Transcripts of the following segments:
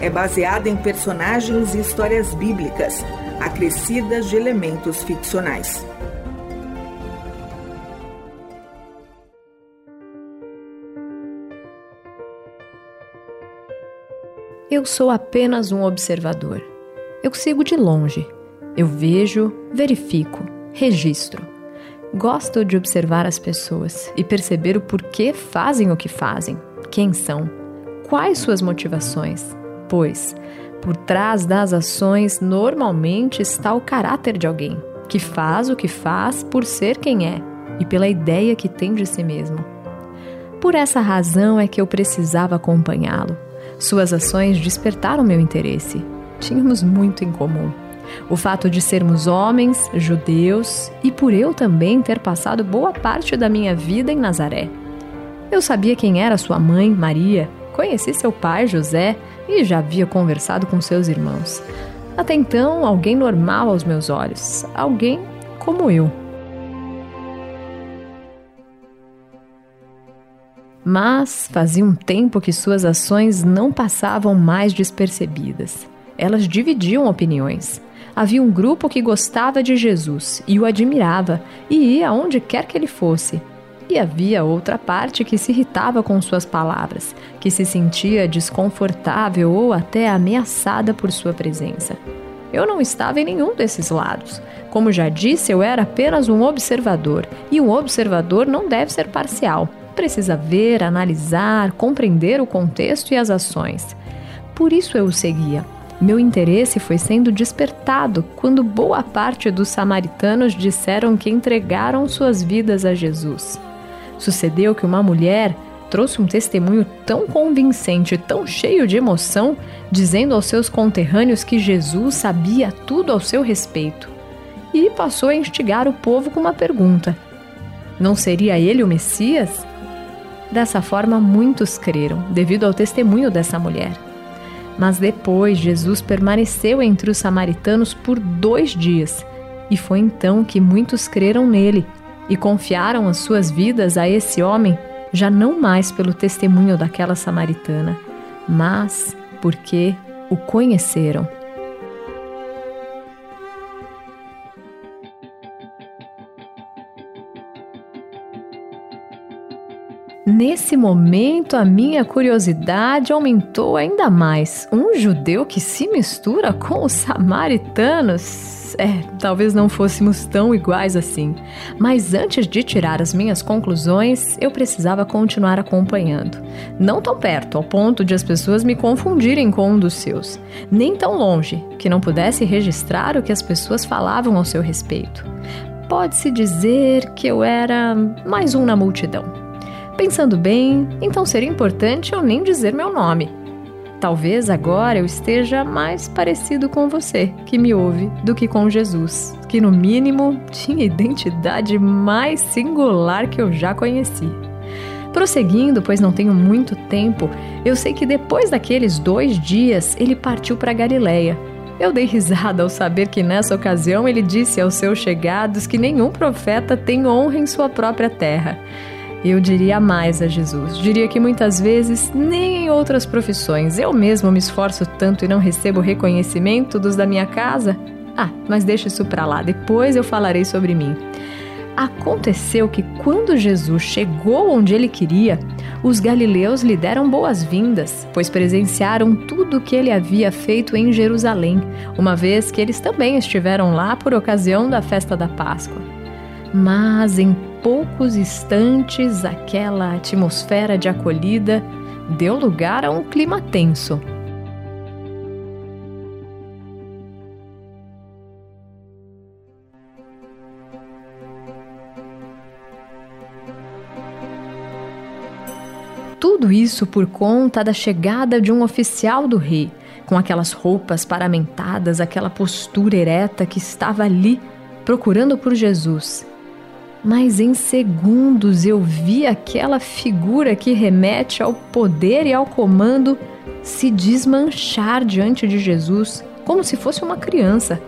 é baseada em personagens e histórias bíblicas, acrescidas de elementos ficcionais. Eu sou apenas um observador. Eu sigo de longe. Eu vejo, verifico, registro. Gosto de observar as pessoas e perceber o porquê fazem o que fazem, quem são, quais suas motivações, pois por trás das ações normalmente está o caráter de alguém que faz o que faz por ser quem é e pela ideia que tem de si mesmo. Por essa razão é que eu precisava acompanhá-lo suas ações despertaram meu interesse. Tínhamos muito em comum. O fato de sermos homens, judeus e por eu também ter passado boa parte da minha vida em Nazaré. Eu sabia quem era sua mãe, Maria, conheci seu pai, José, e já havia conversado com seus irmãos. Até então, alguém normal aos meus olhos, alguém como eu. Mas fazia um tempo que suas ações não passavam mais despercebidas. Elas dividiam opiniões. Havia um grupo que gostava de Jesus e o admirava e ia aonde quer que ele fosse. E havia outra parte que se irritava com suas palavras, que se sentia desconfortável ou até ameaçada por sua presença. Eu não estava em nenhum desses lados. Como já disse, eu era apenas um observador, e um observador não deve ser parcial precisa ver, analisar, compreender o contexto e as ações. Por isso eu o seguia. Meu interesse foi sendo despertado quando boa parte dos samaritanos disseram que entregaram suas vidas a Jesus. Sucedeu que uma mulher trouxe um testemunho tão convincente, tão cheio de emoção, dizendo aos seus conterrâneos que Jesus sabia tudo ao seu respeito. E passou a instigar o povo com uma pergunta: Não seria ele o Messias? Dessa forma, muitos creram, devido ao testemunho dessa mulher. Mas depois, Jesus permaneceu entre os samaritanos por dois dias, e foi então que muitos creram nele e confiaram as suas vidas a esse homem, já não mais pelo testemunho daquela samaritana, mas porque o conheceram. Nesse momento, a minha curiosidade aumentou ainda mais. Um judeu que se mistura com os samaritanos? É, talvez não fôssemos tão iguais assim. Mas antes de tirar as minhas conclusões, eu precisava continuar acompanhando. Não tão perto, ao ponto de as pessoas me confundirem com um dos seus. Nem tão longe, que não pudesse registrar o que as pessoas falavam ao seu respeito. Pode-se dizer que eu era mais um na multidão. Pensando bem, então seria importante eu nem dizer meu nome. Talvez agora eu esteja mais parecido com você, que me ouve, do que com Jesus, que no mínimo tinha a identidade mais singular que eu já conheci. Prosseguindo, pois não tenho muito tempo, eu sei que depois daqueles dois dias ele partiu para Galiléia. Eu dei risada ao saber que nessa ocasião ele disse aos seus chegados que nenhum profeta tem honra em sua própria terra. Eu diria mais a Jesus. Diria que muitas vezes, nem em outras profissões, eu mesmo me esforço tanto e não recebo reconhecimento dos da minha casa. Ah, mas deixa isso para lá, depois eu falarei sobre mim. Aconteceu que quando Jesus chegou onde ele queria, os galileus lhe deram boas-vindas, pois presenciaram tudo o que ele havia feito em Jerusalém, uma vez que eles também estiveram lá por ocasião da festa da Páscoa. Mas em poucos instantes, aquela atmosfera de acolhida deu lugar a um clima tenso. Tudo isso por conta da chegada de um oficial do rei, com aquelas roupas paramentadas, aquela postura ereta que estava ali procurando por Jesus. Mas em segundos eu vi aquela figura que remete ao poder e ao comando se desmanchar diante de Jesus, como se fosse uma criança.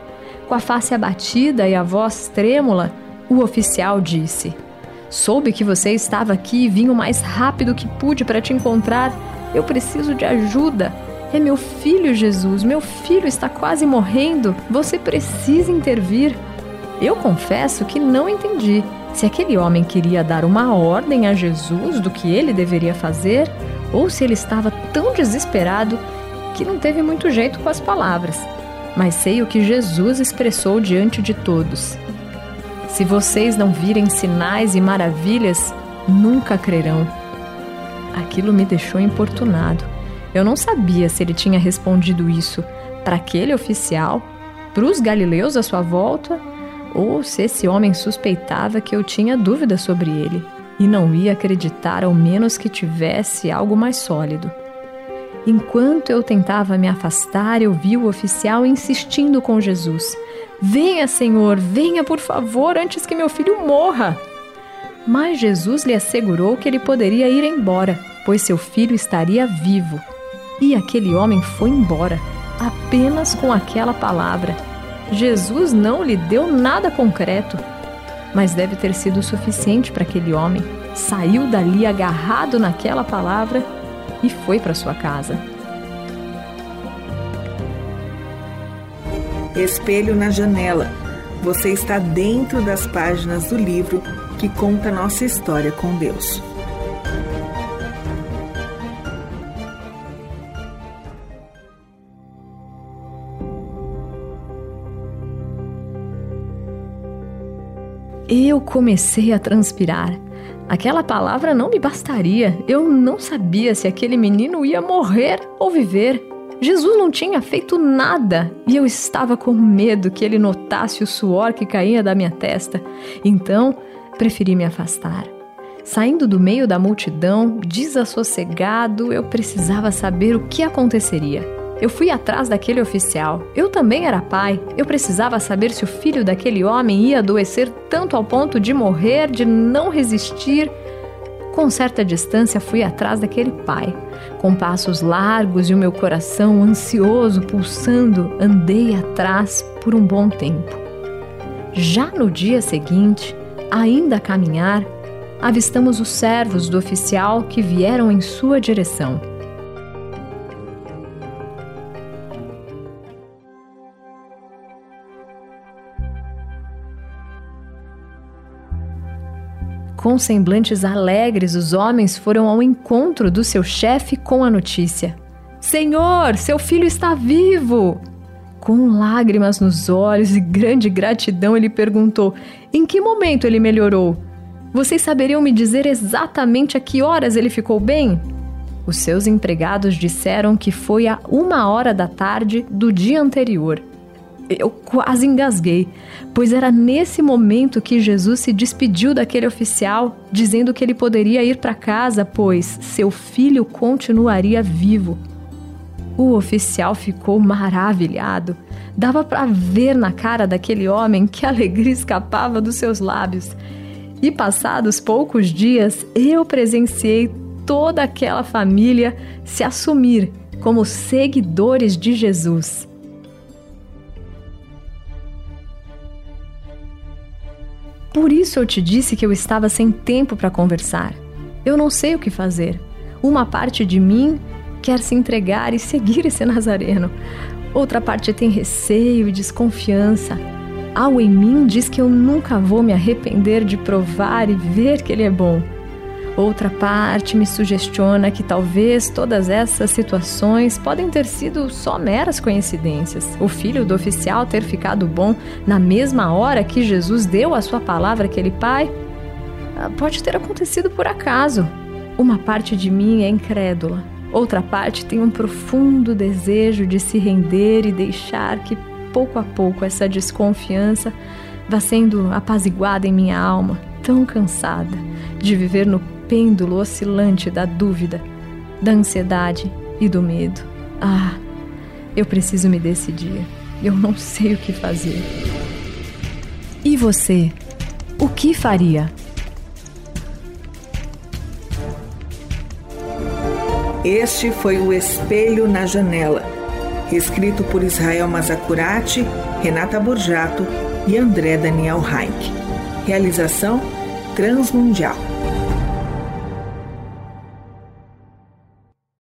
Com a face abatida e a voz trêmula, o oficial disse: Soube que você estava aqui e vim o mais rápido que pude para te encontrar. Eu preciso de ajuda. É meu filho, Jesus. Meu filho está quase morrendo. Você precisa intervir. Eu confesso que não entendi se aquele homem queria dar uma ordem a Jesus do que ele deveria fazer ou se ele estava tão desesperado que não teve muito jeito com as palavras. Mas sei o que Jesus expressou diante de todos. Se vocês não virem sinais e maravilhas, nunca crerão. Aquilo me deixou importunado. Eu não sabia se ele tinha respondido isso para aquele oficial, para os galileus à sua volta, ou se esse homem suspeitava que eu tinha dúvidas sobre ele e não ia acreditar ao menos que tivesse algo mais sólido. Enquanto eu tentava me afastar, eu vi o oficial insistindo com Jesus Venha, Senhor, venha por favor antes que meu filho morra. Mas Jesus lhe assegurou que ele poderia ir embora, pois seu filho estaria vivo. E aquele homem foi embora, apenas com aquela palavra. Jesus não lhe deu nada concreto, mas deve ter sido suficiente para aquele homem. Saiu dali agarrado naquela palavra e foi para sua casa. Espelho na janela. Você está dentro das páginas do livro que conta nossa história com Deus. Eu comecei a transpirar. Aquela palavra não me bastaria. Eu não sabia se aquele menino ia morrer ou viver. Jesus não tinha feito nada e eu estava com medo que ele notasse o suor que caía da minha testa. Então, preferi me afastar. Saindo do meio da multidão, desassossegado, eu precisava saber o que aconteceria. Eu fui atrás daquele oficial. Eu também era pai. Eu precisava saber se o filho daquele homem ia adoecer tanto ao ponto de morrer, de não resistir com certa distância fui atrás daquele pai. Com passos largos e o meu coração ansioso pulsando, andei atrás por um bom tempo. Já no dia seguinte, ainda a caminhar, avistamos os servos do oficial que vieram em sua direção. Com semblantes alegres, os homens foram ao encontro do seu chefe com a notícia: Senhor, seu filho está vivo! Com lágrimas nos olhos e grande gratidão, ele perguntou: Em que momento ele melhorou? Vocês saberiam me dizer exatamente a que horas ele ficou bem? Os seus empregados disseram que foi a uma hora da tarde do dia anterior. Eu quase engasguei, pois era nesse momento que Jesus se despediu daquele oficial, dizendo que ele poderia ir para casa, pois seu filho continuaria vivo. O oficial ficou maravilhado. Dava para ver na cara daquele homem que alegria escapava dos seus lábios. E passados poucos dias, eu presenciei toda aquela família se assumir como seguidores de Jesus. Por isso eu te disse que eu estava sem tempo para conversar. Eu não sei o que fazer. Uma parte de mim quer se entregar e seguir esse nazareno. Outra parte tem receio e desconfiança. Algo em mim diz que eu nunca vou me arrepender de provar e ver que ele é bom. Outra parte me sugestiona que talvez todas essas situações podem ter sido só meras coincidências. O filho do oficial ter ficado bom na mesma hora que Jesus deu a sua palavra àquele pai ah, pode ter acontecido por acaso. Uma parte de mim é incrédula, outra parte tem um profundo desejo de se render e deixar que pouco a pouco essa desconfiança vá sendo apaziguada em minha alma, tão cansada de viver no pêndulo oscilante da dúvida. da ansiedade e do medo. Ah, eu preciso me decidir. Eu não sei o que fazer. E você? O que faria? Este foi o Espelho na Janela, escrito por Israel Mazacurati, Renata Borjato e André Daniel Reich. Realização Transmundial.